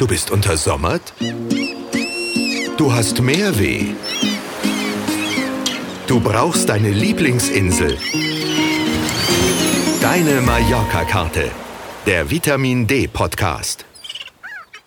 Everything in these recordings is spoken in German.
Du bist untersommert? Du hast Mehrweh? Du brauchst deine Lieblingsinsel? Deine Mallorca-Karte. Der Vitamin D-Podcast.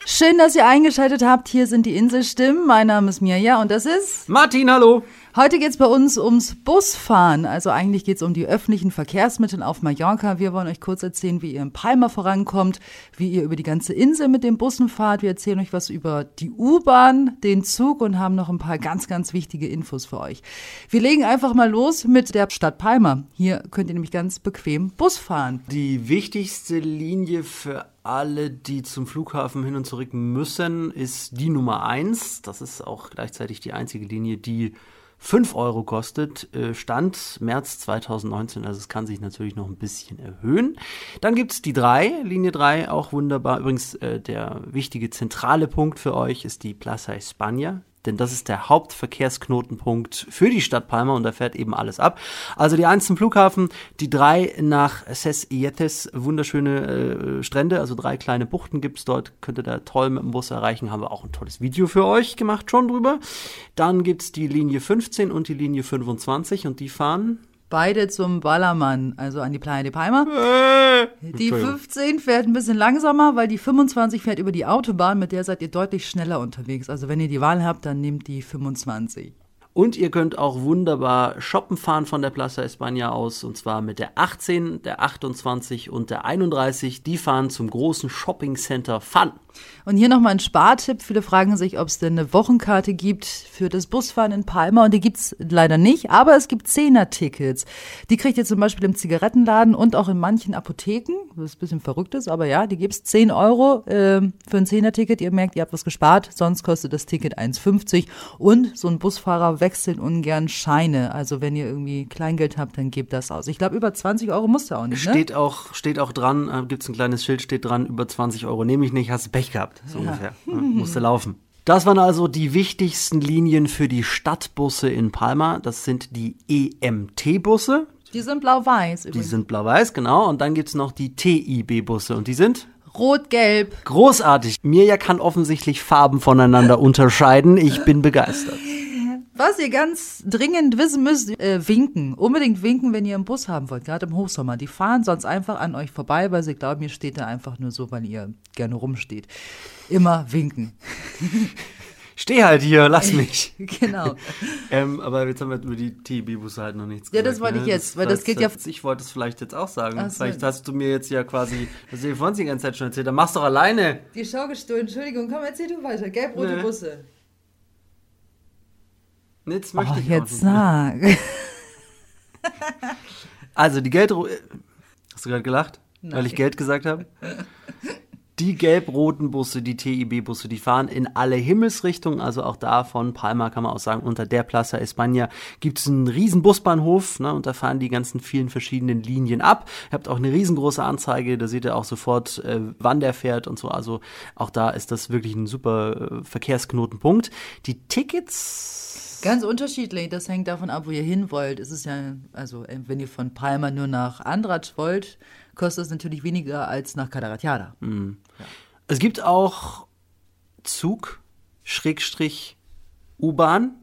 Schön, dass ihr eingeschaltet habt. Hier sind die Inselstimmen. Mein Name ist Mirja und das ist Martin, hallo. Heute geht's bei uns ums Busfahren. Also eigentlich geht's um die öffentlichen Verkehrsmittel auf Mallorca. Wir wollen euch kurz erzählen, wie ihr in Palma vorankommt, wie ihr über die ganze Insel mit den Bussen fahrt. Wir erzählen euch was über die U-Bahn, den Zug und haben noch ein paar ganz, ganz wichtige Infos für euch. Wir legen einfach mal los mit der Stadt Palma. Hier könnt ihr nämlich ganz bequem Bus fahren. Die wichtigste Linie für alle, die zum Flughafen hin und zurück müssen, ist die Nummer eins. Das ist auch gleichzeitig die einzige Linie, die 5 Euro kostet, äh, Stand März 2019, also es kann sich natürlich noch ein bisschen erhöhen. Dann gibt es die 3, Linie 3, auch wunderbar. Übrigens, äh, der wichtige zentrale Punkt für euch ist die Plaza España denn das ist der Hauptverkehrsknotenpunkt für die Stadt Palma und da fährt eben alles ab. Also die zum Flughafen, die drei nach Ses Ietes, wunderschöne äh, Strände, also drei kleine Buchten gibt's dort, könnt ihr da toll mit dem Bus erreichen, haben wir auch ein tolles Video für euch gemacht schon drüber. Dann gibt's die Linie 15 und die Linie 25 und die fahren Beide zum Ballermann, also an die Playa de Palma. Äh, die 15 fährt ein bisschen langsamer, weil die 25 fährt über die Autobahn, mit der seid ihr deutlich schneller unterwegs. Also wenn ihr die Wahl habt, dann nehmt die 25. Und ihr könnt auch wunderbar shoppen fahren von der Plaza España aus. Und zwar mit der 18, der 28 und der 31. Die fahren zum großen Shopping Center Fun. Und hier nochmal ein Spartipp. Viele fragen sich, ob es denn eine Wochenkarte gibt für das Busfahren in Palma. Und die gibt's leider nicht. Aber es gibt Zehner-Tickets. Die kriegt ihr zum Beispiel im Zigarettenladen und auch in manchen Apotheken. Was ein bisschen verrückt ist, aber ja, die gibt's 10 Euro äh, für ein Zehner-Ticket. Ihr merkt, ihr habt was gespart. Sonst kostet das Ticket 1,50. Und so ein Busfahrer wechselt ungern Scheine. Also wenn ihr irgendwie Kleingeld habt, dann gebt das aus. Ich glaube, über 20 Euro musst du auch nicht. Ne? Steht auch, steht auch dran, äh, gibt's ein kleines Schild, steht dran, über 20 Euro nehme ich nicht, hast du Pech gehabt, so ja. ungefähr. Musste laufen. Das waren also die wichtigsten Linien für die Stadtbusse in Palma. Das sind die EMT-Busse. Die sind blau-weiß. Die sind blau-weiß, genau. Und dann gibt es noch die TIB-Busse. Und die sind? Rot-Gelb. Großartig. Mirja kann offensichtlich Farben voneinander unterscheiden. Ich bin begeistert. Was ihr ganz dringend wissen müsst, äh, winken. Unbedingt winken, wenn ihr einen Bus haben wollt, gerade im Hochsommer. Die fahren sonst einfach an euch vorbei, weil sie glauben, ihr steht da einfach nur so, weil ihr gerne rumsteht. Immer winken. Steh halt hier, lass mich. genau. ähm, aber jetzt haben wir über die TB-Busse halt noch nichts gesagt. Ja, das wollte ich ne? jetzt, das, weil das, das geht ja. Ich wollte es vielleicht jetzt auch sagen. So. Vielleicht hast du mir jetzt ja quasi das dir vorhin die ganze Zeit schon erzählt. Dann machst du doch alleine. Die Schau gestohlen, Entschuldigung, komm, erzähl du weiter. Gelb-rote nee. Busse. Jetzt möchte oh, ich jetzt sag. also die Geld. Hast du gerade gelacht? Nein. Weil ich Geld gesagt habe? Die gelb-roten Busse, die TIB-Busse, die fahren in alle Himmelsrichtungen. Also auch da von Palma kann man auch sagen, unter der Plaza España gibt es einen riesen Busbahnhof. Ne, und da fahren die ganzen vielen verschiedenen Linien ab. Ihr habt auch eine riesengroße Anzeige, da seht ihr auch sofort, äh, wann der fährt und so. Also auch da ist das wirklich ein super äh, Verkehrsknotenpunkt. Die Tickets Ganz unterschiedlich. Das hängt davon ab, wo ihr hin wollt. Es ist ja, also äh, wenn ihr von Palma nur nach Andratsch wollt, kostet es natürlich weniger als nach Cadaratiada. Mhm. Ja. Es gibt auch Zug, Schrägstrich, U-Bahn.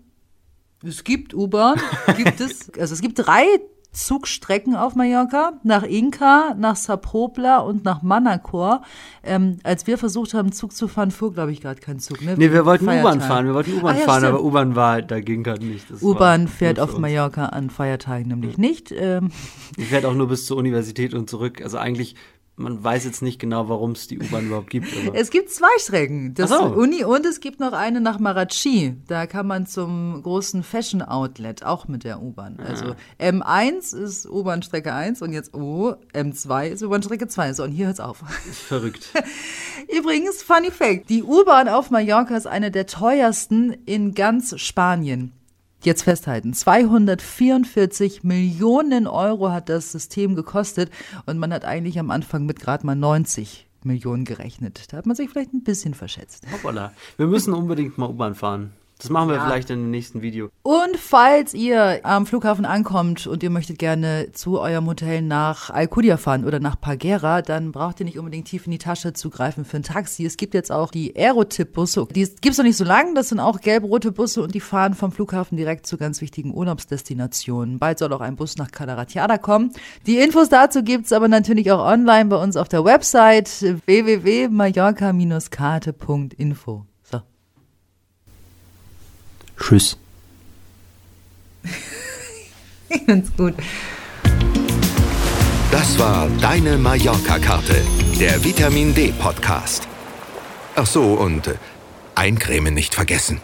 Es gibt U-Bahn, gibt es. Also es gibt drei Zugstrecken auf Mallorca, nach Inca, nach Sapobla und nach Manacor. Ähm, als wir versucht haben, Zug zu fahren, fuhr, glaube ich, gerade kein Zug. Ne? Nee, wir wollten U-Bahn fahren, wir wollten U-Bahn ah, ja, fahren, stimmt. aber U-Bahn war halt, da ging halt nicht. U-Bahn fährt auf Mallorca an Feiertagen nämlich nicht. Ähm. Die fährt auch nur bis zur Universität und zurück. Also eigentlich man weiß jetzt nicht genau, warum es die U-Bahn überhaupt gibt. es gibt zwei Strecken, das so. Uni und es gibt noch eine nach Marachi. Da kann man zum großen Fashion Outlet auch mit der U-Bahn. Ah. Also M1 ist U-Bahn-Strecke 1 und jetzt O, M2 ist U-Bahn-Strecke 2. So, und hier hört es auf. Verrückt. Übrigens, Funny Fact, die U-Bahn auf Mallorca ist eine der teuersten in ganz Spanien. Jetzt festhalten, 244 Millionen Euro hat das System gekostet und man hat eigentlich am Anfang mit gerade mal 90 Millionen gerechnet. Da hat man sich vielleicht ein bisschen verschätzt. Hoppala. Wir müssen unbedingt mal U-Bahn fahren. Das machen wir ja. vielleicht in dem nächsten Video. Und falls ihr am Flughafen ankommt und ihr möchtet gerne zu eurem Hotel nach Alcudia fahren oder nach Pagera, dann braucht ihr nicht unbedingt tief in die Tasche zu greifen für ein Taxi. Es gibt jetzt auch die Aerotip-Busse. Die gibt's noch nicht so lange. Das sind auch gelb-rote Busse und die fahren vom Flughafen direkt zu ganz wichtigen Urlaubsdestinationen. Bald soll auch ein Bus nach Calaratiada kommen. Die Infos dazu gibt's aber natürlich auch online bei uns auf der Website www.mallorca-karte.info. Tschüss. ich find's gut. Das war deine Mallorca-Karte, der Vitamin D-Podcast. Ach so, und äh, eincremen nicht vergessen.